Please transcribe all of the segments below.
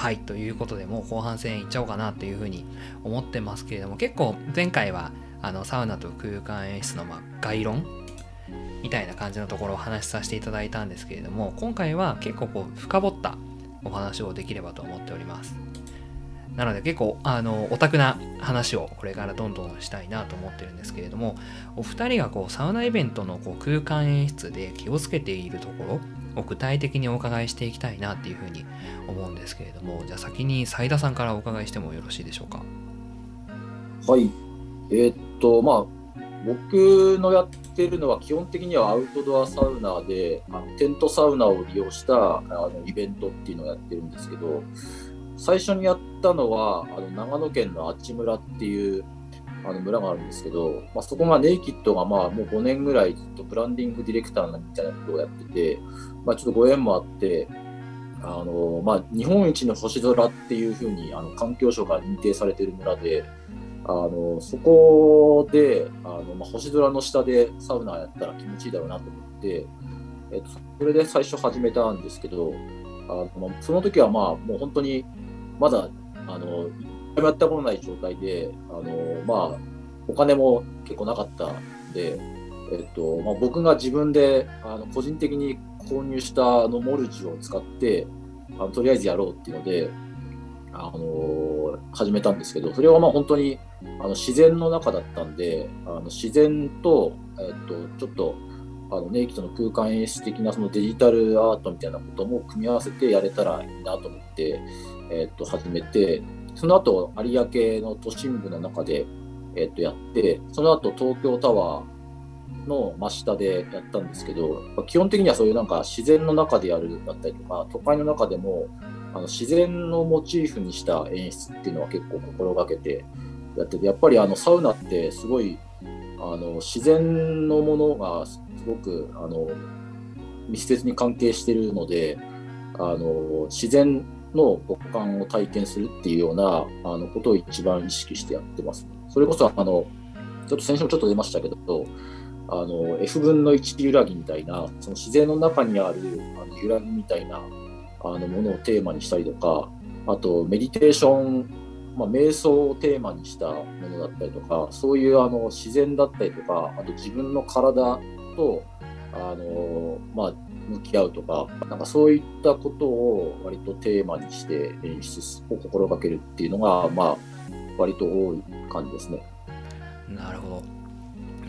はいということでもう後半戦いっちゃおうかなっていうふうに思ってますけれども結構前回はあのサウナと空間演出のま概論みたいな感じのところをお話しさせていただいたんですけれども今回は結構こう深掘ったお話をできればと思っております。なので結構あのオタクな話をこれからどんどんしたいなと思ってるんですけれどもお二人がこうサウナイベントのこう空間演出で気をつけているところを具体的にお伺いしていきたいなっていうふうに思うんですけれどもじゃあ先に斉田さんからお伺いしてもよろしいでしょうか？はい。えー、っとまあ僕のやってるのは基本的にはアウトドアサウナであのテントサウナを利用したあのイベントっていうのをやってるんですけど最初にやったのはあの長野県の阿智村っていうあの村があるんですけど、まあ、そこがネイキッドがまあもう5年ぐらいずっとブランディングディレクターみたいなことをやってて、まあ、ちょっとご縁もあってあの、まあ、日本一の星空っていうふうにあの環境省から認定されてる村であのそこであの、まあ、星空の下でサウナやったら気持ちいいだろうなと思って、えっと、それで最初始めたんですけどあの、その時はまあもう本当にまだ、あの、一回もやったことない状態で、あの、まあ、お金も結構なかったんで、えっと、まあ、僕が自分で、あの、個人的に購入したあのモルジを使って、あのとりあえずやろうっていうので、あの始めたんですけど、それはまあ本当にあの自然の中だったんで、あの自然と、えっと、ちょっと、あのネイキッドの空間演出的なそのデジタルアートみたいなことも組み合わせてやれたらいいなと思って、えっと始めて、その後有明の都心部の中で、えっとやって、その後東京タワーの真下でやったんですけど、基本的にはそういうなんか自然の中でやるだったりとか、都会の中でもあの自然のモチーフにした演出っていうのは結構心がけてやってて、やっぱりあのサウナってすごいあの自然のものがすごくあの密接に関係してるので、あの自然の五感を体験するっていうようなあのことを一番意識してやってます。それこそあのちょっと先週もちょっと出ましたけどあの F 分の1揺らぎみたいなその自然の中にあるあの揺らぎみたいなあのものをテーマにしたりとかあとメディテーション、まあ、瞑想をテーマにしたものだったりとかそういうあの自然だったりとかあと自分の体とあの、まあ、向き合うとか、なんかそういったことを割とテーマにして演出を心がけるっていうのが、まあ、割と多い感じですね。なるほど。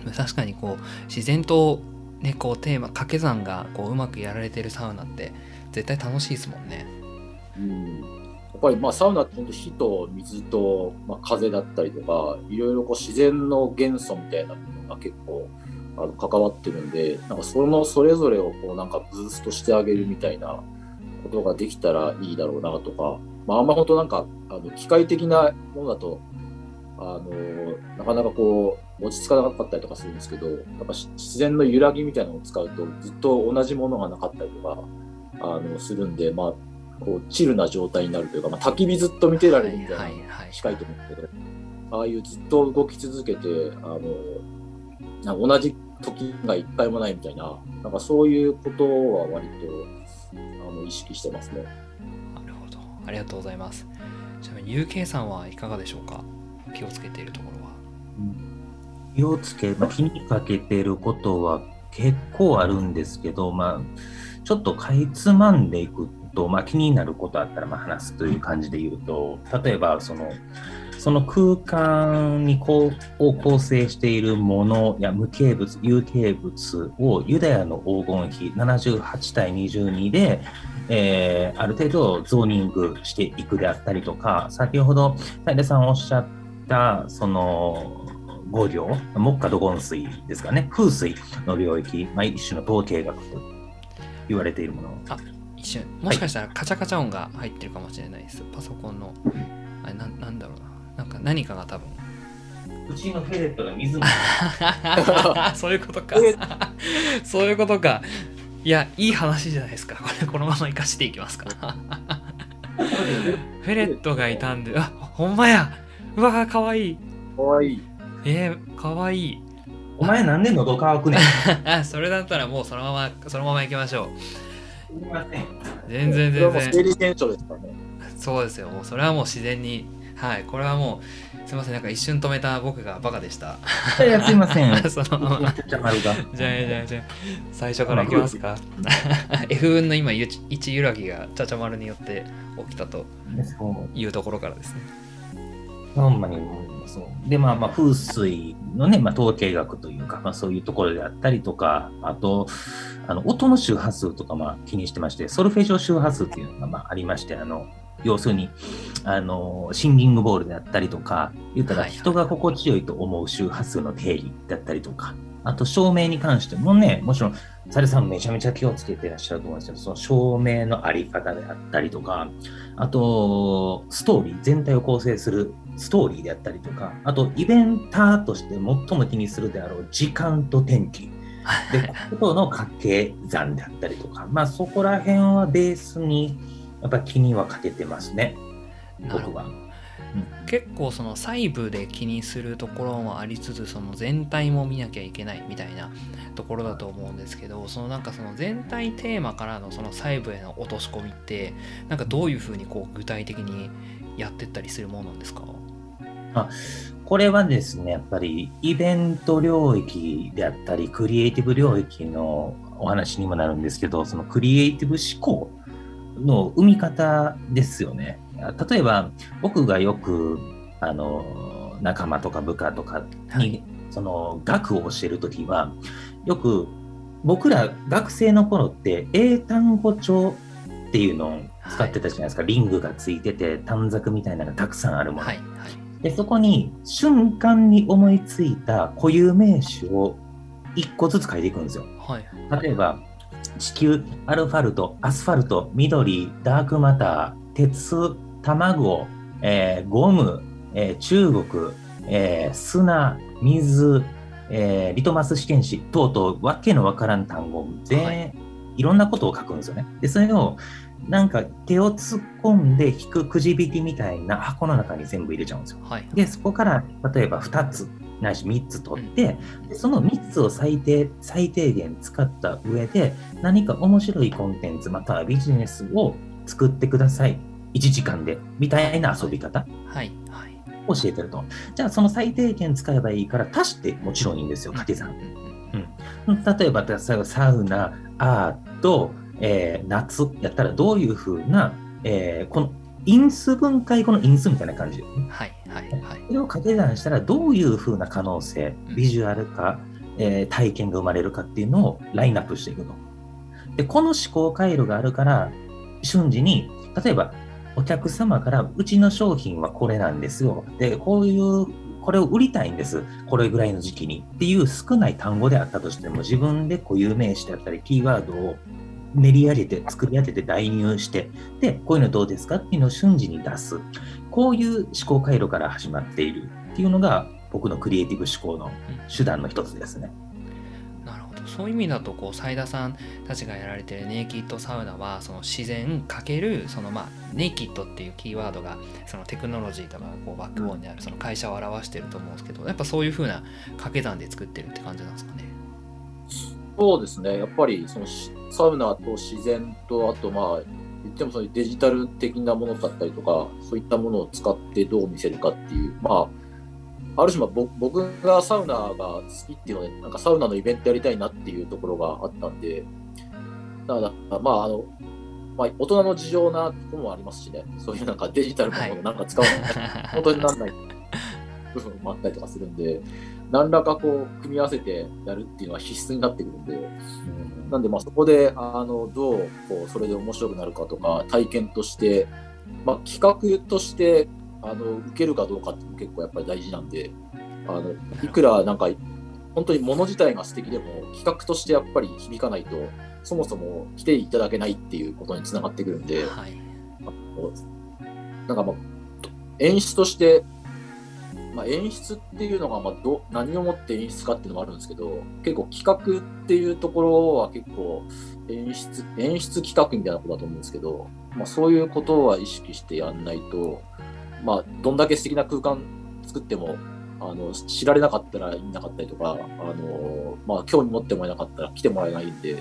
確かにこう、自然とね、こうテーマ、掛け算がこううまくやられてるサウナって絶対楽しいですもんね。うん。やっぱりまあサウナって本当火と水と、まあ、風だったりとかいろいろこう自然の元素みたいなものが結構あの関わってるんでなんかそのそれぞれをこうなんかブーストしてあげるみたいなことができたらいいだろうなとか、まあ、あんま本当なんかあの機械的なものだとあのなかなかこう落ち着かなかったりとかするんですけどやっぱ自然の揺らぎみたいなのを使うとずっと同じものがなかったりとかあのするんで、まあ、こうチルな状態になるというか、まあ、焚き火ずっと見てられるみたいな近いと思うんですけど、ああいうずっと動き続けてあのなんか同じ時が一回もないみたいな、なんかそういうことは割とあの意識してますね。なるほど。ありがとうございます。ちなみに UK さんはいかがでしょうか？気をつけているところは。気をつけ、まあ、気にかけていることは結構あるんですけど、まあ、ちょっとかいつまんでいくと、まあ、気になることあったらまあ話すという感じで言うと、例えばその、その空間にこうを構成しているものや無形物、有形物をユダヤの黄金比78対22で、えー、ある程度ゾーニングしていくであったりとか、先ほど平さんおっしゃったその五行、木下土金水ですかね、風水の領域、まあ、一種の統計学と言われているもの。あ一瞬。もしかしたらカチャカチャ音が入ってるかもしれないです。はい、パソコンの。あれななんだろうな。なんか何かが多分。うちのフェレットが水飲 そういうことか。そういうことか。いやいい話じゃないですか。これこのまま生かしていきますか フェレットがいたんであほんまやうわかわいい。かわいい。えー、かわいい。お前なんで喉乾くねん。あ それだったらもうそのままそのまま行きましょう。すみません。全然全然。生理現象ですかね。そうですよ。もうそれはもう自然に。はいこれはもうすいません。なんか一瞬止めた僕がバカでした。いやすいません。そのまま。じゃあじゃあじゃあじゃあ。最初からいきますか。F 分の今1揺らぎがちゃちゃ丸によって起きたというところからですねほんまにそう。でまあまあ風水のね、まあ、統計学というか、まあ、そういうところであったりとかあとあの音の周波数とかまあ気にしてましてソルフェージョ周波数っていうのがまあありましてあの要するにあのシンギングボールであったりとか言ったら人が心地よいと思う周波数の定義だったりとかあと照明に関してもねもちろんサルさんめちゃめちゃ気をつけてらっしゃると思うんですけどその照明のあり方であったりとかあとストーリー全体を構成するストーリーであったりとか、あとイベンターとして最も気にするであろう時間と天気。で、ことの掛け算であったりとか、まあそこら辺はベースにやっぱ気にはかけてますね、僕は。うん、結構その細部で気にするところもありつつその全体も見なきゃいけないみたいなところだと思うんですけどそのなんかその全体テーマからのその細部への落とし込みってなんかどういうふうにこう具体的にやってったりするものなんですか？あこれはですね、やっぱりイベント領域であったり、クリエイティブ領域のお話にもなるんですけど、そのクリエイティブ思考の生み方ですよね。例えば、僕がよく、あの、仲間とか部下とかに、はい、その、学を教えるときは、よく、僕ら学生の頃って英単語帳っていうのを使ってたじゃないですか、はい、リングがついてて短冊みたいなのがたくさんあるもの、はいはい、でそこに瞬間に思いついた固有名詞を1個ずつ書いていくんですよ、はい、例えば地球アルファルトアスファルト緑ダークマター鉄卵、えー、ゴム、えー、中国、えー、砂水、えー、リトマス試験紙等々わけのわからん単語全、はい、いろんなことを書くんですよね。でそれをなんか手を突っ込んで引くくじ引きみたいな箱の中に全部入れちゃうんですよ。はい、でそこから例えば2つないし3つ取って、でその3つを最低最低限使った上で何か面白いコンテンツまたはビジネスを作ってください1時間でみたいな遊び方、はいはい、教えてると。じゃあその最低限使えばいいから足してもちろんいいんですよ掛け算、うん、例えばサウナアートえー、夏やったらどういうふうな、えー、この因数分解後の因数みたいな感じ。ね。はいはいはい。それを掛け算したらどういうふうな可能性、ビジュアルか、えー、体験が生まれるかっていうのをラインナップしていくと。で、この思考回路があるから、瞬時に、例えばお客様からうちの商品はこれなんですよ。で、こういうこれを売りたいんです。これぐらいの時期に。っていう少ない単語であったとしても、自分で固有名詞であったり、キーワードを練り上げて、作り上げて代入して、で、こういうのどうですかっていうのを瞬時に出す。こういう思考回路から始まっているっていうのが、僕のクリエイティブ思考の手段の一つですね。そういう意味だと、こう、斉田さんたちがやられてるネイキッドサウナは、その自然かける、そのまあ、ネイキッドっていうキーワードが、そのテクノロジーとかこうバックボーンにあるその会社を表してると思うんですけど、やっぱそういうふうな掛け算で作ってるって感じなんですかね？そうですね。やっぱり、そのサウナと自然と、あとまあ、言ってもそういうデジタル的なものだったりとか、そういったものを使ってどう見せるかっていう、まあ、ある種、僕がサウナが好きっていうので、なんかサウナのイベントやりたいなっていうところがあったんで、だから、まあ、あの、まあ、大人の事情なところもありますしね、そういうなんかデジタルなものなんか使わない、はい、本当になんない部分もあったりとかするんで、何らかこう組み合わせてやるっていうのは必須になってくるんで、うん、なんでまあそこであのどうこうそれで面白くなるかとか体験として、まあ、企画としてあの受けるかどうかっていうのも結構やっぱり大事なんであのいくらなんか本当に物自体が素敵でも企画としてやっぱり響かないとそもそも来ていただけないっていうことにつながってくるんで、はい、なんかまあ演出としてまあ、演出っていうのがまあど何をもって演出かっていうのもあるんですけど結構企画っていうところは結構演出演出企画みたいなことだと思うんですけど、まあ、そういうことは意識してやんないと、まあ、どんだけ素敵な空間作ってもあの知られなかったらいなかったりとかあの、まあ、興味持ってもらえなかったら来てもらえないんで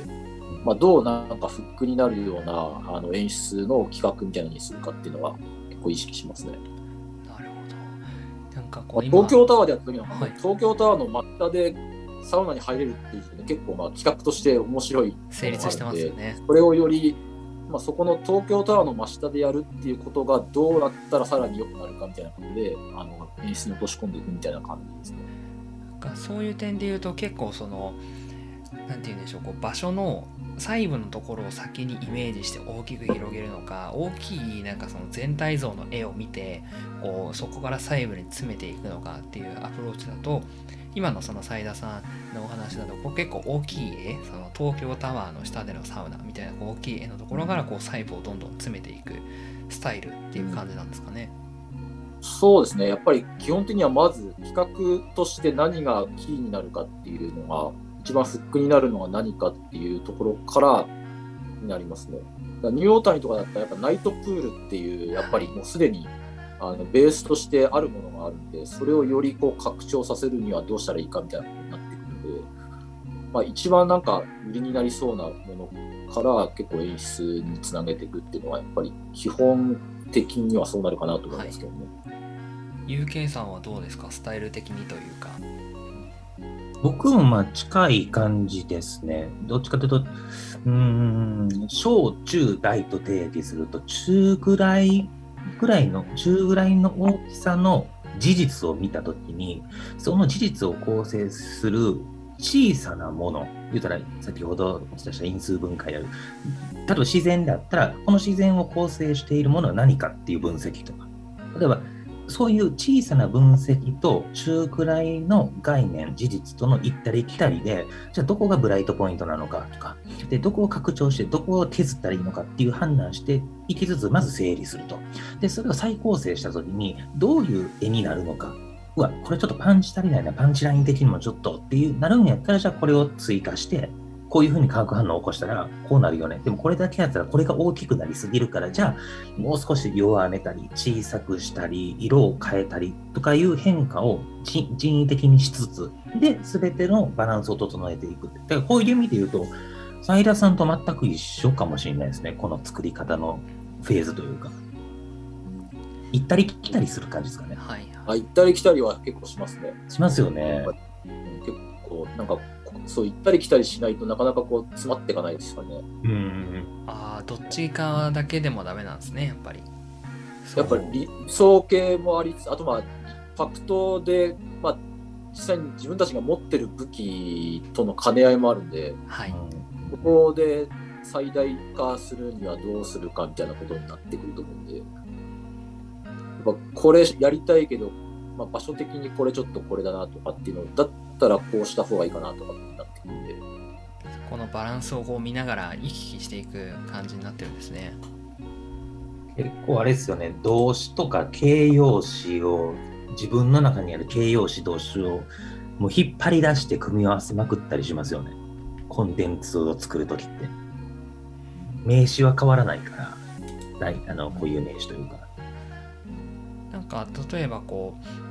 まあ、どうなんかフックになるようなあの演出の企画みたいなのにするかっていうのは結構意識しますね。なるほど。なんかこまあう今東京タワーでやった時は、はい東京タワーの真下でサウナに入れるっていうの結構まあ企画として面白い成立してますよね。これをより、まあ、そこの東京タワーの真下でやるっていうことがどうなったらさらに良くなるかみたいなことであの演出に落とし込んでいくみたいな感じですね。なんかそういう点で言うと結構そのなんて言うんでしょうこう場所の細部のところを先にイメージして大きく広げるのか大きいなんかその全体像の絵を見てこうそこから細部に詰めていくのかっていうアプローチだと今のその斉田さんのお話だとこう結構大きい絵その東京タワーの下でのサウナみたいな大きい絵のところからこう細部をどんどん詰めていくスタイルっていう感じなんですかね。そうですね、やっぱり基本的にはまず企画として何がキーになるかっていうのが、一番フックになるのが何かっていうところからになりますね。ニューオータニとかだったら、やっぱナイトプールっていう、やっぱりもうすでにあのベースとしてあるものがあるんで、それをよりこう拡張させるにはどうしたらいいかみたいなことになってくるので、まあ、一番なんか売りになりそうなものから結構演出につなげていくっていうのは、やっぱり基本的にはそうなるかなと思いますけどね。UK さんはどうですか？スタイル的にというか。僕もまあ近い感じですね。どっちかというと、うーん、小中大と定義すると、中ぐらいぐらいの、中ぐらいの大きさの事実を見たときに、その事実を構成する小さなもの、言うたら先ほどお伝えした因数分解である。例えば自然であったら、この自然を構成しているものは何かっていう分析とか。例えば、そういう小さな分析と中くらいの概念、事実との行ったり来たりで、じゃあどこがブライトポイントなのかとか、でどこを拡張して、どこを削ったらいいのかっていう判断していきつつ、まず整理すると。で、それを再構成したときに、どういう絵になるのか。うわ、これちょっとパンチ足りないな、パンチライン的にもちょっとっていうなるんやったら、じゃあこれを追加して、こういうふうに化学反応を起こしたらこうなるよね。でもこれだけやったらこれが大きくなりすぎるから、じゃあもう少し弱めたり、小さくしたり、色を変えたりとかいう変化を人人為的にしつつ、で、全てのバランスを整えていく。だからこういう意味で言うと、サイラさんと全く一緒かもしれないですね。この作り方のフェーズというか。行ったり来たりする感じですかね。はいあ行ったり来たりは結構しますね。しますよね。うん結構、なんか、そう行ったり来たりしないとなかなかこう詰まっていかないですかね。うん。ああどっちかだけでもダメなんですねやっぱりやっぱり理想系もありつつ、あとまあ、ファクトで、まあ、実際に自分たちが持ってる武器との兼ね合いもあるんで、はいここで最大化するにはどうするかみたいなことになってくると思うんで、やっぱこれやりたいけど、まあ、場所的にこれちょっとこれだなとかっていうのだったらこうした方がいいかなとかってなってくるんで、このバランスをこう見ながら行き来していく感じになってるんですね結構あれですよね、動詞とか形容詞を、自分の中にある形容詞、動詞をもう引っ張り出して組み合わせまくったりしますよね。コンテンツを作るときって。名詞は変わらないから、あのこういう名詞というか。なんか例えばこう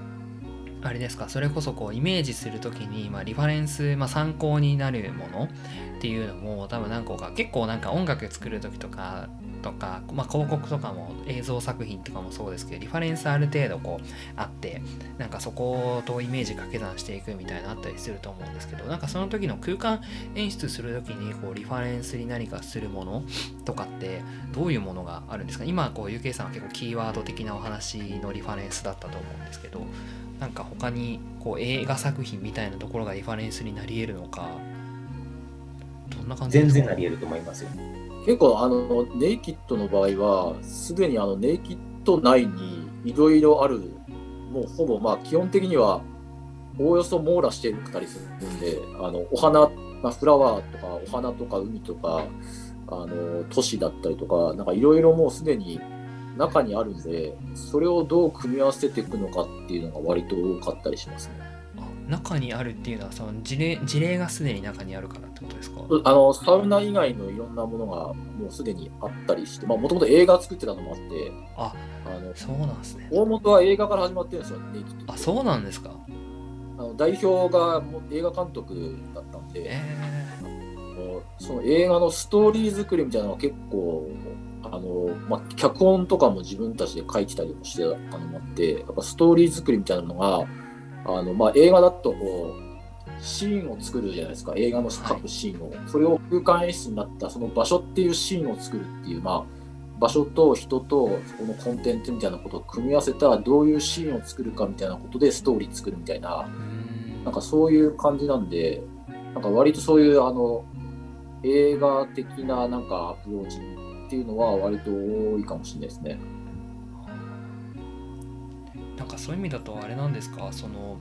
あれですか？それこそこうイメージするときに、まあ、リファレンス、まあ、参考になるものっていうのも多分何個か結構なんか音楽作る時とかとか、まあ、広告とかも映像作品とかもそうですけどリファレンスある程度こうあってなんかそことイメージ掛け算していくみたいなのあったりすると思うんですけどなんかその時の空間演出する時にこうリファレンスに何かするものとかってどういうものがあるんですか？今こう UK さんは結構キーワード的なお話のリファレンスだったと思うんですけどなんか他にこう映画作品みたいなところがリファレンスになり得るのかどんな感じですか全然なり得ると思いますよ。結構あのネイキッドの場合はすでにあのネイキッド内にいろいろあるもうほぼまあ基本的にはおおよそ網羅してたりするんであのお花、まあ、フラワーとかお花とか海とかあの都市だったりとかなんかいろいろもうすでに中にあるんでそれをどう組み合わせていくのかっていうのが割と多かったりしますね。あ中にあるっていうのはその事例事例がすでに中にあるからってことですか？あのサウナ以外のいろんなものがもうすでにあったりしてもともと映画作ってたのもあってああのそうなんですね。大元は映画から始まってるんですよ、ネイキッドって。あそうなんですか。あの代表がもう映画監督だったんで、えもうその映画のストーリー作りみたいなのは結構あの、まあ、脚本とかも自分たちで書いてたりもしてたのもあってやっぱストーリー作りみたいなのがあの、まあ、映画だとこうシーンを作るじゃないですか。映画の各シーンを、はい、それを空間演出になったその場所っていうシーンを作るっていう、まあ、場所と人とそこのコンテンツみたいなことを組み合わせたどういうシーンを作るかみたいなことでストーリー作るみたいななんかそういう感じなんでなんか割とそういうあの映画的ななんかアプローチっていうのは割と多いかもしれないですね。なんかそういう意味だとあれなんですか？その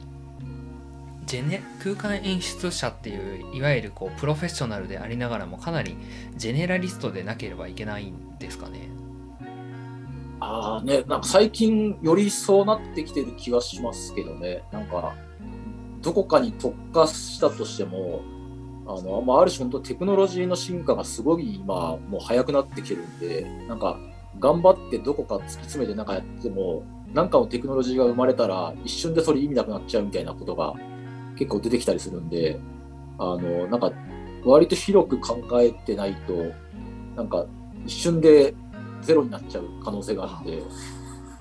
ジェネ空間演出者っていういわゆるこうプロフェッショナルでありながらもかなりジェネラリストでなければいけないんですかね？ああねなんか最近よりそうなってきてる気はしますけどね。なんかどこかに特化したとしてもあの、まあ、ある種本当テクノロジーの進化がすごい今もう早くなってきてるんでなんか頑張ってどこか突き詰めてなんかやっても何かのテクノロジーが生まれたら一瞬でそれ意味なくなっちゃうみたいなことが結構出てきたりするんであのなんか割と広く考えてないとなんか一瞬でゼロになっちゃう可能性があって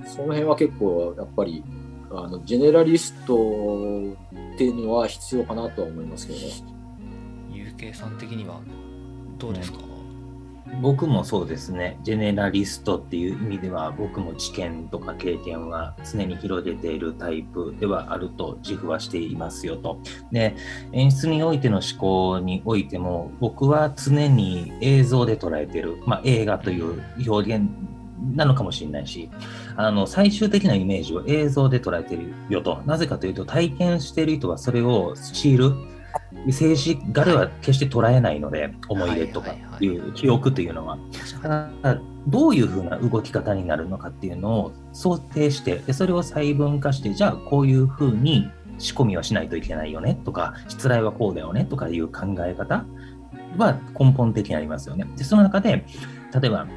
その辺は結構やっぱりあのジェネラリストっていうのは必要かなとは思いますけどね。有形さん的にはどうですか、僕もそうですね、ジェネラリストっていう意味では、僕も知見とか経験は常に広げているタイプではあると自負はしていますよと。で、演出においての思考においても、僕は常に映像で捉えてる、まあ、映画という表現なのかもしれないし、あの最終的なイメージを映像で捉えてるよと。なぜかというと、体験している人はそれをシール、静止画では決して捉えないので、思い出とかいう記憶というのは。どういうふうな動き方になるのかっていうのを想定してで、それを細分化して、じゃあこういうふうに仕込みはしないといけないよねとか、失礼はこうだよねとかいう考え方は根本的にありますよね。で、その中で、例えば、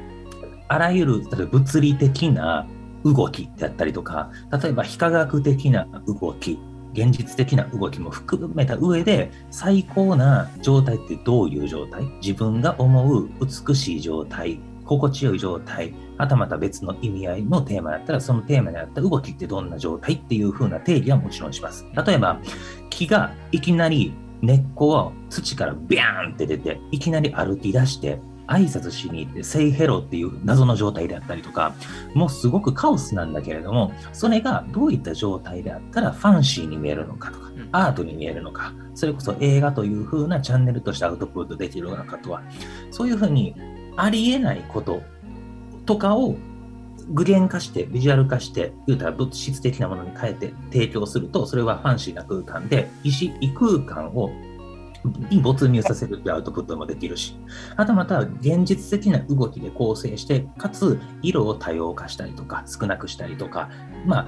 あらゆる例えば物理的な動きであったりとか、例えば非科学的な動き現実的な動きも含めた上で最高な状態ってどういう状態？自分が思う美しい状態心地よい状態はたまた別の意味合いのテーマだったらそのテーマにあった動きってどんな状態っていう風な定義はもちろんします。例えば木がいきなり根っこを土からビャーンって出ていきなり歩き出して挨拶しに行って、セイヘロっていう謎の状態であったりとか、もうすごくカオスなんだけれども、それがどういった状態であったらファンシーに見えるのかとか、アートに見えるのか、それこそ映画という風なチャンネルとしてアウトプットできるのかとは、そういうふうにありえないこととかを具現化して、ビジュアル化して、言うたら物質的なものに変えて提供すると、それはファンシーな空間で、異空間をに没入させるというアウトプットもできるし、あとまた現実的な動きで構成して、かつ色を多様化したりとか、少なくしたりとか、まあ、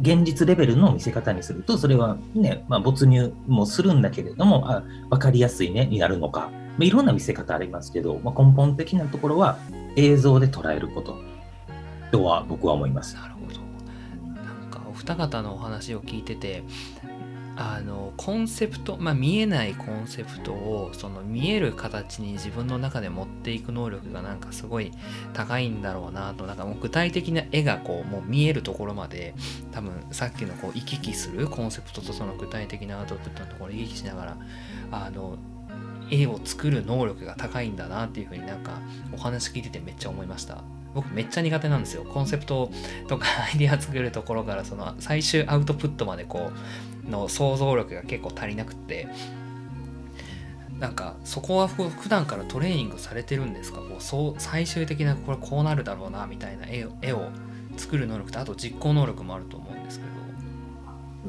現実レベルの見せ方にすると、それはね、まあ、没入もするんだけれども、あ分かりやすいね、になるのか、まあ、いろんな見せ方ありますけど、まあ、根本的なところは映像で捉えることとは僕は思います。なるほど。なんかお二方のお話を聞いてて、あのコンセプト、まあ、見えないコンセプトをその見える形に自分の中で持っていく能力がなんかすごい高いんだろうなとなんかもう具体的な絵がこうもう見えるところまで多分さっきのこう行き来するコンセプトとその具体的なアウトプットのところ行き来しながらあの絵を作る能力が高いんだなっていうふうになんかお話聞いててめっちゃ思いました。僕めっちゃ苦手なんですよ。コンセプトとか アイディア作るところからその最終アウトプットまでこうの想像力が結構足りなくってなんかそこは普段からトレーニングされてるんですか？こうそう最終的なこれこうなるだろうなみたいな絵絵を作る能力とあと実行能力もあると思うんですけど。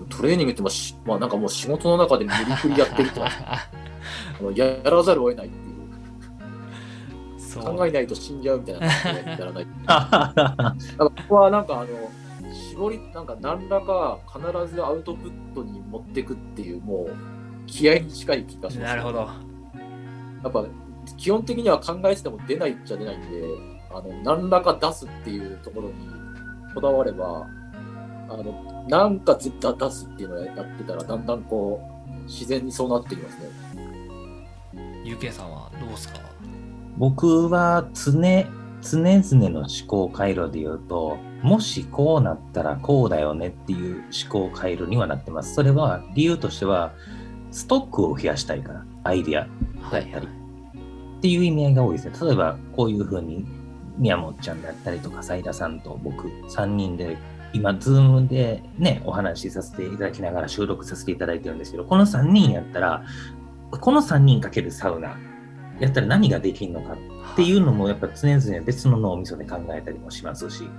トレーニングってまあ、まあ、なんかもう仕事の中で無理くりやってると やらざるを得ない考えないと死んじゃうみたいな感じでやらない。ここはなんかあの絞りなんか何らか必ずアウトプットに持っていくっていうもう気合に近い気がします、ね、なるほど。やっぱ基本的には考えてても出ないっちゃ出ないんで、あの何らか出すっていうところにこだわれば、あのなんか絶対出すっていうのをやってたらだんだんこう自然にそうなってきますね。ゆけいさんはどうですか？僕は常常々の思考回路で言うともしこうなったらこうだよねっていう思考回路にはなってます。それは理由としてはストックを増やしたいからアイディアだったり。っていう意味合いが多いですね。例えばこういうふうに宮本ちゃんだったりとか斉田さんと僕3人で今、ズームでね、お話しさせていただきながら収録させていただいてるんですけど、この3人やったら、この3人かけるサウナやったら何ができるのかっていうのもやっぱ常々別の脳みそで考えたりもしますし、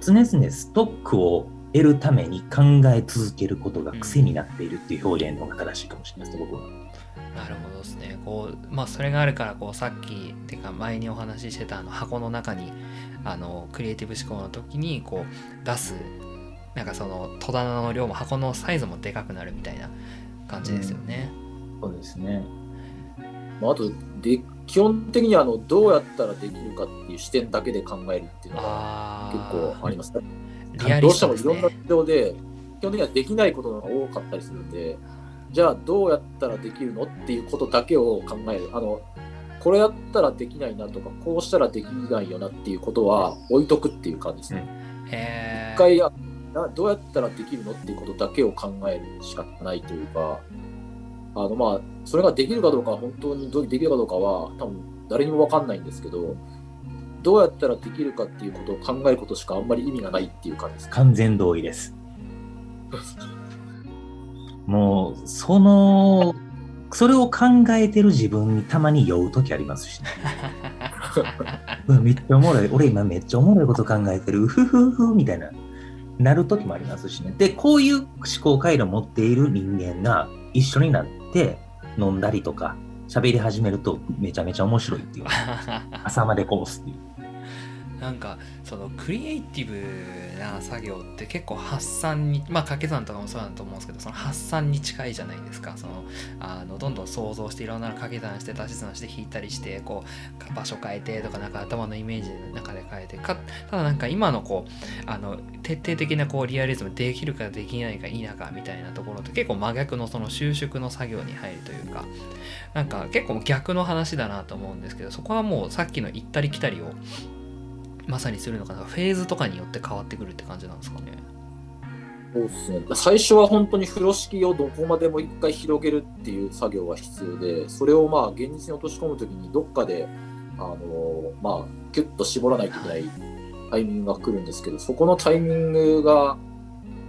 常々ストックを得るために考え続けることが癖になっているっていう表現の方が正しいかもしれないです、僕は。なるほどですね。こう、まあ、それがあるから、こう、さっき、てか、前にお話ししてた、あの、箱の中に、あの、クリエイティブ思考の時に、こう、出す、なんかその、戸棚の量も、箱のサイズもでかくなるみたいな感じですよね。そうですね。まあ、あとで、基本的にあのどうやったらできるかっていう視点だけで考えるっていうのが結構ありますね。リアどうしてもいろんなね。事情で、基本的にはできないことが多かったりするんで、じゃあどうやったらできるのっていうことだけを考える。あのこれやったらできないなとか、こうしたらできないよなっていうことは置いとくっていう感じですね。一回どうやったらできるのっていうことだけを考えるしかないというか、あのまあ、それができるかどうか、本当にどうできるかどうかは、多分誰にも分かんないんですけど、どうやったらできるかっていうことを考えることしかあんまり意味がないっていう感じです。完全同意です。もう、その、それを考えてる自分にたまに酔うときありますしね。めっちゃおもろい。俺今めっちゃおもろいこと考えてる。うふふふみたいな、なるときもありますしね。で、こういう思考回路を持っている人間が一緒になって飲んだりとか喋り始めるとめちゃめちゃ面白いっていう。朝までこぼすっていう。なんかそのクリエイティブな作業って結構発散にまあ掛け算とかもそうだと思うんですけどその発散に近いじゃないですか。そのあのどんどん想像していろんなの掛け算して足し算して引いたりしてこう場所変えてとかなんか頭のイメージの中で変えてかただなんか今のこうあの徹底的なこうリアリズムできるかできないか否かみたいなところと結構真逆のその収縮の作業に入るというかなんか結構逆の話だなと思うんですけどそこはもうさっきの行ったり来たりをまさにするのかな？フェーズとかによって変わってくるって感じなんですかね？そうですね。最初は本当に風呂敷をどこまでも一回広げるっていう作業が必要で、それをまあ現実に落とし込むときにどっかで、あのまあ、キュッと絞らないといけないタイミングが来るんですけど、そこのタイミングが、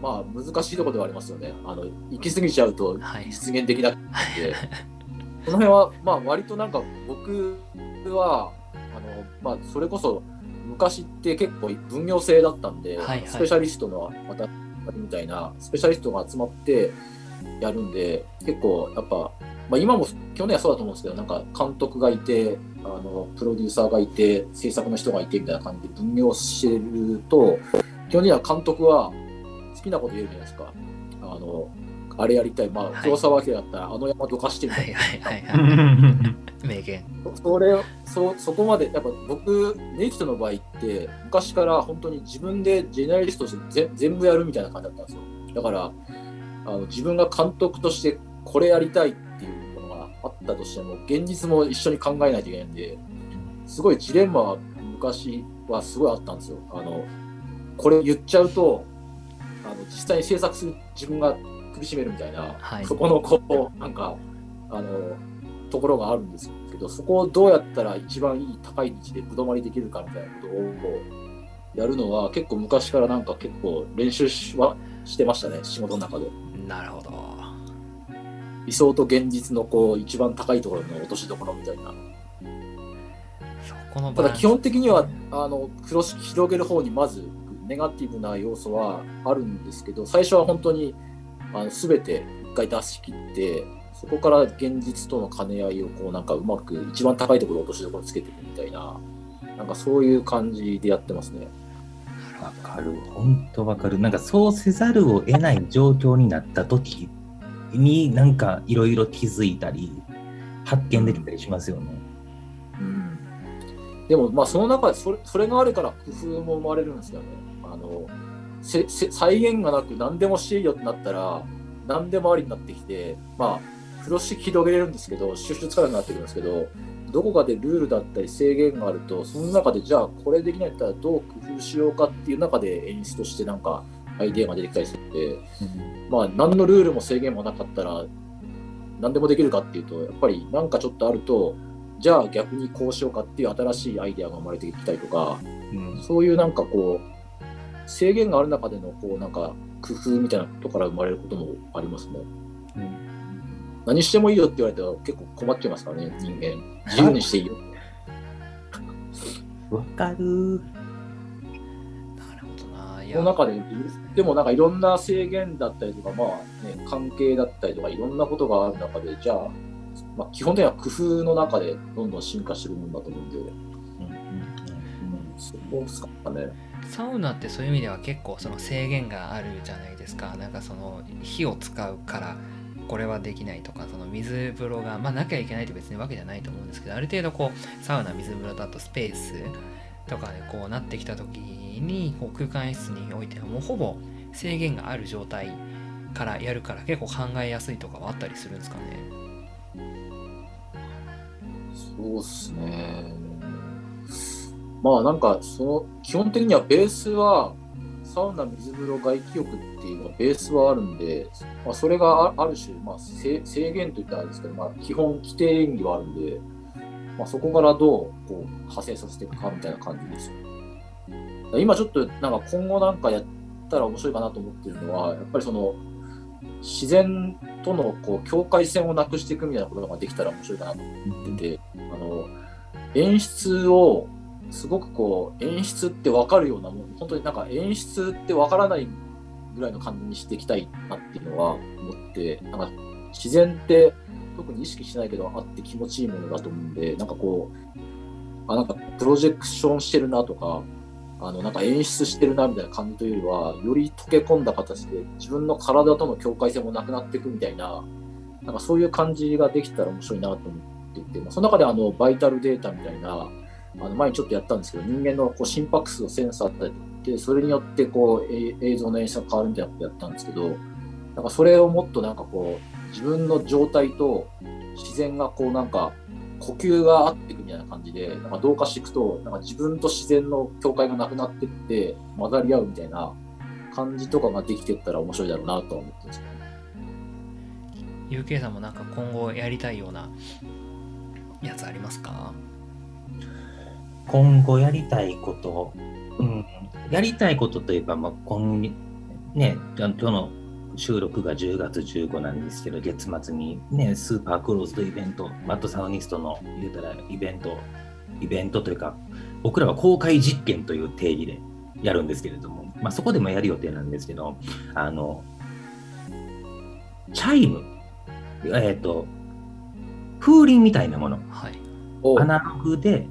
まあ難しいところではありますよね。あの、行き過ぎちゃうとはい。実現できなくて、その辺は、まあ割となんか僕は、あの、まあそれこそ昔って結構分業制だったんで、はいはいスペシャリストのまたみたいなスペシャリストが集まってやるんで、結構やっぱ、まあ今も去年はそうだと思うんですけど、なんか監督がいて、あの、プロデューサーがいて、制作の人がいてみたいな感じで分業してると、基本的には監督は好きなこと言えるじゃないですか。あの、あれやりたい。まあ、はい黒沢明だったら、あの山どかしてみたはいいな。名言。それをそそこまでやっぱ僕ネイキッドの場合って昔から本当に自分でジェネラリストとしてぜ全部やるみたいな感じだったんですよ。だからあの自分が監督としてこれやりたいっていうのがあったとしても現実も一緒に考えないといけないんですごいジレンマは昔はすごいあったんですよ。あのこれ言っちゃうとあの実際に制作する自分が苦しめるみたいな、はい。そこのこうなんかあのところがあるんですけど、そこをどうやったら一番いい高い位置でぶどまりできるかみたいなことをやるのは結構昔からなんか結構練習しはしてましたね、仕事の中で。なるほど。理想と現実のこう一番高いところの落としどころみたいな。ただ基本的にはあの風呂敷広げる方にまずネガティブな要素はあるんですけど、最初は本当にあの全て一回出し切って、そこから現実との兼ね合いをこうなんかうまく一番高いところ落としどころつけていくみたいな、なんかそういう感じでやってますね。わかる。本当わかる。なんかそうせざるを得ない状況になった時になんかいろいろ気づいたり発見できたりしますよね。うん、でもまあその中でそれそれがあるから工夫も生まれるんですよね。あのせせ再現がなく何でもしていいよってなったら何でもありになってきて、まあ、風呂敷広げれるんですけど収集つかなくなってくるんですけどどこかでルールだったり制限があるとその中でじゃあこれできないったらどう工夫しようかっていう中で演出としてなんかアイデアが出てきたりするので、まあ何のルールも制限もなかったら何でもできるかっていうとやっぱりなんかちょっとあるとじゃあ逆にこうしようかっていう新しいアイデアが生まれてきたりとか、うん。そういうなんかこう制限がある中でのこうなんか工夫みたいなことから生まれることもありますね。何してもいいよって言われたら結構困っちゃいますからね、人間。自由にしていいよ。わかる。なるほどな。いやその中で、でもなんかいろんな制限だったりとか、まあね、関係だったりとか、いろんなことがある中で、じゃあ、まあ、基本的には工夫の中でどんどん進化してるもんだと思うんで、うん、そうですかね。サウナってそういう意味では結構その制限があるじゃないですか。なんかその火を使うからこれはできないとか、その水風呂が、まあなきゃいけないって別にわけじゃないと思うんですけど、ある程度こうサウナ、水風呂だとスペースとかでこうなってきた時にこう空間演出においてはもうほぼ制限がある状態からやるから結構考えやすいとかはあったりするんですかね。そうっすね。まあなんかその基本的にはベースはサウナ、水風呂、外気浴っていうのはベースはあるんで、まあ、それがある種、まあ、制限といったらあれですけど、まあ、基本規定演技はあるんで、まあ、そこからどうこう派生させていくかみたいな感じですよ。今ちょっとなんか今後なんかやったら面白いかなと思ってるのは、やっぱりその自然とのこう境界線をなくしていくみたいなことができたら面白いかなと思ってて、あの演出をすごくこう演出って分かるようなもん本当になんか演出って分からないぐらいの感じにしていきたいなっていうのは思ってなんか自然って特に意識しないけどあって気持ちいいものだと思うんでなんかこうあなんかプロジェクションしてるなとかあのなんか演出してるなみたいな感じというよりはより溶け込んだ形で自分の体との境界線もなくなっていくみたいななんかそういう感じができたら面白いなと思っていて、まあ、その中であのバイタルデータみたいなあの前にちょっとやったんですけど、人間のこう心拍数をセンサーで、それによってこう映像の演出が変わるみたいなことやったんですけど、なんかそれをもっとなんかこう、自分の状態と自然がこうなんか、呼吸が合っていくみたいな感じで、なんか同化していくと、なんか自分と自然の境界がなくなっていって、混ざり合うみたいな感じとかができていったら面白いだろうなとは思ってるんです、ね。UK さんもなんか今後やりたいようなやつありますか？今後やりたいこと、うん、やりたいことといえば、まあ、今ね、今日の収録が10月15なんですけど、月末にね、スーパークローズドイベント、マッドサウニストの言うたらイベント、イベントというか、僕らは公開実験という定義でやるんですけれども、まあ、そこでもやる予定なんですけど、あの、チャイム、えっ、と、風鈴みたいなもの、はい。お。アナログで、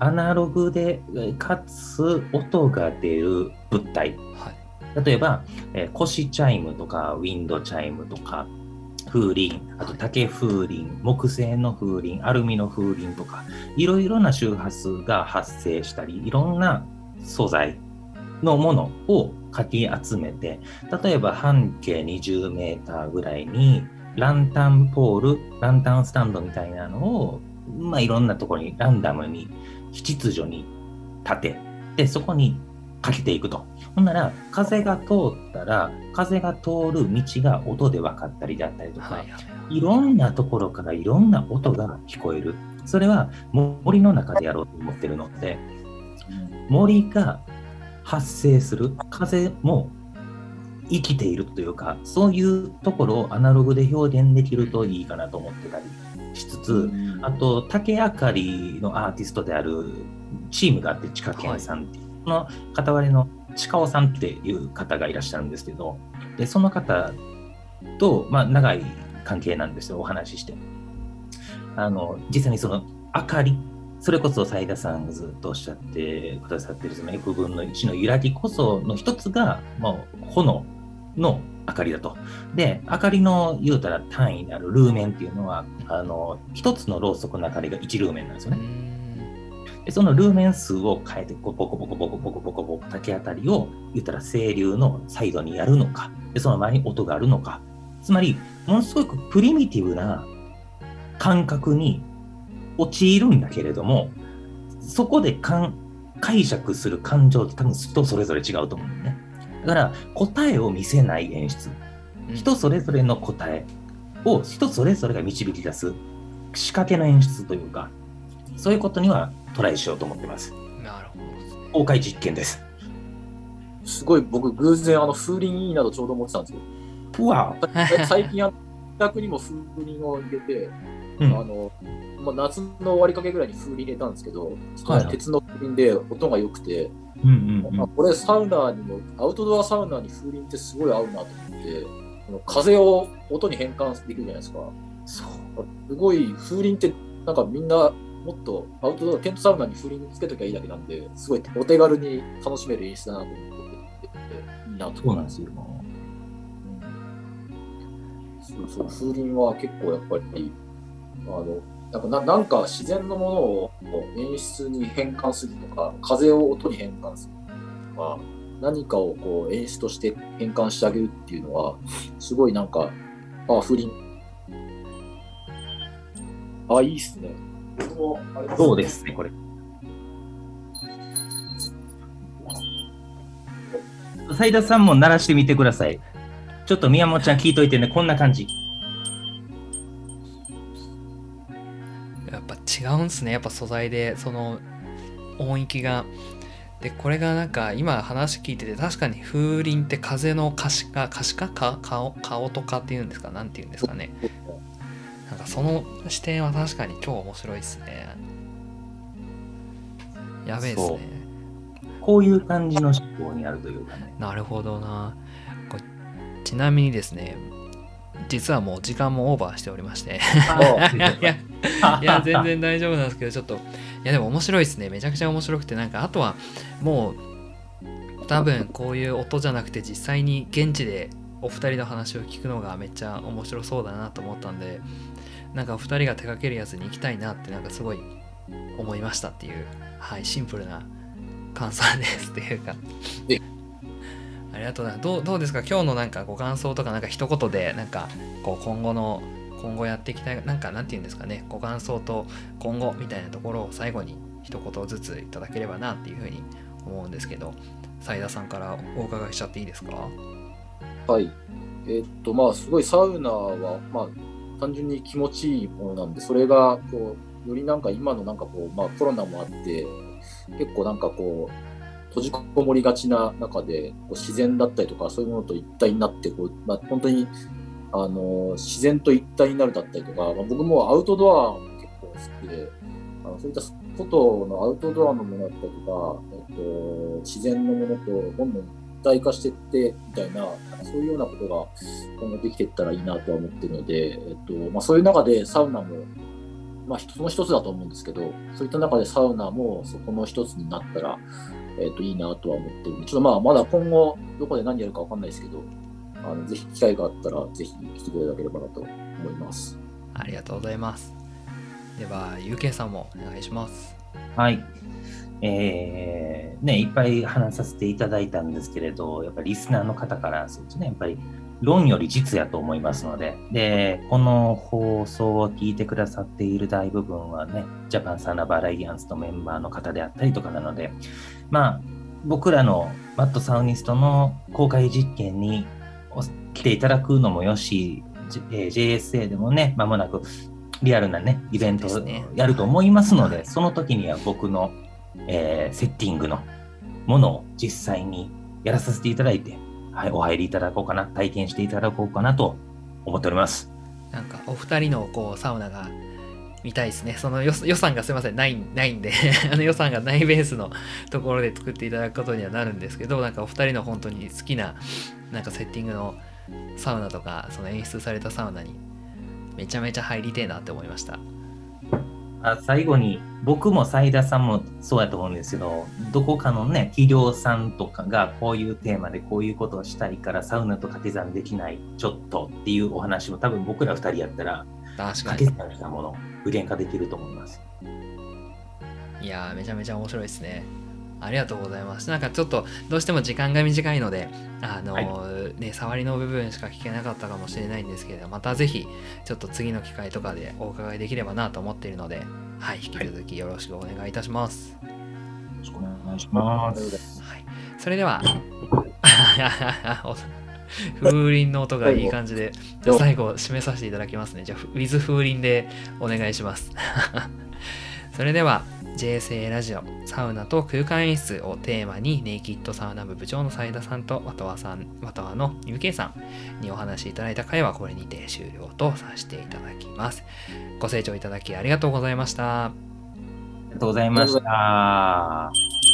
アナログで、えかつ音が出る物体。はい。例えば、えーコシチャイムとか、ウィンドチャイムとか、風鈴、あと竹風鈴、木製の風鈴、アルミの風鈴とか、いろいろな周波数が発生したり、いろんな素材のものをかき集めて、例えば半径20メーターぐらいに、ランタンポール、ランタンスタンドみたいなのを、まあ、いろんなところにランダムに、非秩序に立て、で、そこにかけていくと。ほんなら、風が通ったら、風が通る道が音で分かったりだったりとか、はい。はい。いろんなところからいろんな音が聞こえる。それは森の中でやろうと思ってるので、森が発生する風も生きているというか、そういうところをアナログで表現できるといいかなと思ってたりしつつ、あと、竹あかりのアーティストであるチームがあって、地下健さんっていう、その片割れの近尾さんっていう方がいらっしゃるんですけど、でその方と、まあ、長い関係なんですよ、お話しして。あの実際にその明かり、それこそ斉田さんがずっとおっしゃってくださってるその F 分の1の揺らぎこその一つが、もう炎の明かりだと。で、明かりの言うたら単位であるルーメンっていうのは、あの一つのろうそくの明かりが1ルーメンなんですよね。でそのルーメン数を変えて、こうボコボコボコボコボコボコ竹当たりを言ったら清流のサイドにやるのか、でその前に音があるのか、つまり、ものすごくプリミティブな感覚に陥るんだけれども、そこでか解釈する感情って多分人それぞれ違うと思うんだよね。だから答えを見せない演出。人それぞれの答えを人それぞれが導き出す仕掛けの演出というか、そういうことにはトライしようと思ってます。なるほど、公開実験です。すごい僕偶然あの風鈴いいなどちょうど思ってたんですよ。うわ最近あ宅にも風鈴を入れて、うん、あのまあ、夏の終わりかけぐらいに風鈴入れたんですけど、はい、鉄の風鈴で音が良くて、うんうんうん、まあ、これサウナにもアウトドアサウナに風鈴ってすごい合うなと思ってこの風を音に変換できるじゃないですか。すごい風鈴ってなんかみんなもっとアウトドアテントサウナに風鈴つけときゃいいだけなんですごいお手軽に楽しめる演出だなと思っていいなと思いますよ、うん、そうそう風鈴は結構やっぱりあのなんかななんか自然のものを演出に変換するとか風を音に変換するとか何かをこう演出として変換してあげるっていうのはすごいなんかあ不倫。あいいっすね。そうですねこれ。斉田さんも鳴らしてみてください。ちょっと宮本ちゃん聞いといてねこんな感じ。違うんすね。やっぱ素材でその音域が。でこれがなんか今話聞いてて確かに風鈴って風の可視化可視化？か？顔？顔とかっていうんですか？何て言うんですかね。なんかその視点は確かに超面白いっすね。やべえっすね。こういう感じの思考にあるというかね。なるほどな。ちなみにですね実はもう時間もオーバーしておりまして いや全然大丈夫なんですけどちょっと。いやでも面白いですね。めちゃくちゃ面白くてなんかあとはもう多分こういう音じゃなくて実際に現地でお二人の話を聞くのがめっちゃ面白そうだなと思ったんでなんかお二人が手掛けるやつに行きたいなってなんかすごい思いましたっていう。はいシンプルな感想ですっていうか。ありがとうございます。どうどうですか？今日のなんかご感想とかなんか一言でなんかこう今後の今後やっていきたいなんかなんて言うんですかねご感想と今後みたいなところを最後に一言ずついただければなっていうふうに思うんですけど斉田さんからお伺いしちゃっていいですか？はい。えー、っとまあすごいサウナはまあ単純に気持ちいいものなんでそれがこうよりなんか今のなんかこうまあコロナもあって結構なんかこう閉じこもりがちな中でこう自然だったりとかそういうものと一体になってこう、まあ、本当にあの自然と一体になるだったりとか、まあ、僕もアウトドアも結構好きであのそういった外のアウトドアのものだったりとか、えっと、自然のものとどんどん一体化していってみたいなそういうようなことが今後できていったらいいなとは思ってるので、えっとまあ、そういう中でサウナもまあ、その一つだと思うんですけど、そういった中でサウナもそこの一つになったら、えっ、と、いいなとは思ってる、ちょっとまあ、まだ今後、どこで何やるかわかんないですけど、あのぜひ機会があったら、ぜひ来ていただければなと思います。ありがとうございます。では、ゆうけいさんもお願いします。はい。えー、ね、いっぱい話させていただいたんですけれど、やっぱりリスナーの方からそうですね、やっぱり論より実やと思いますので、で、この放送を聞いてくださっている大部分はね、ジャパンサナバライアンスのメンバーの方であったりとかなので、まあ、僕らのマットサウニストの公開実験に来ていただくのもよし、えー、JSA でもね、まもなくリアルなね、イベントをやると思いますので、そ、ねはい、その時には僕の、えー、セッティングのものを実際にやらさせていただいて、はい、お入りいただこうかな、体験していただこうかなと思っております。なんかお二人のこうサウナが見たいですね。その予算がすいません、ないないんで あの予算がないベースのところで作っていただくことにはなるんですけど、なんかお二人の本当に好きななんかセッティングのサウナとか、その演出されたサウナにめちゃめちゃ入りてえなって思いました。あ最後に僕も斉田さんもそうやと思うんですけどどこかのね企業さんとかがこういうテーマでこういうことをしたいからサウナと掛け算できないちょっとっていうお話も多分僕ら2人やったら掛け算したもの具現化できると思います。いやめちゃめちゃ面白いですねありがとうございます。なんかちょっとどうしても時間が短いので、あのーね、触りの部分しか聞けなかったかもしれないんですけれど、またぜひちょっと次の機会とかでお伺いできればなと思っているので、はい、引き続きよろしくお願いいたします。よろしくお願いします。はい、それでは、お 風鈴の音がいい感じで、じゃあ最後締めさせていただきますね。じゃあ、ウィズ風鈴でお願いします。それでは、JSA ラジオサウナと空間演出をテーマにネイキッドサウナ部部長の斉田さんとワトワさん、ワトワの UK さんにお話しいただいた回はこれにて終了とさせていただきます。ご清聴いただきありがとうございました。ありがとうございました。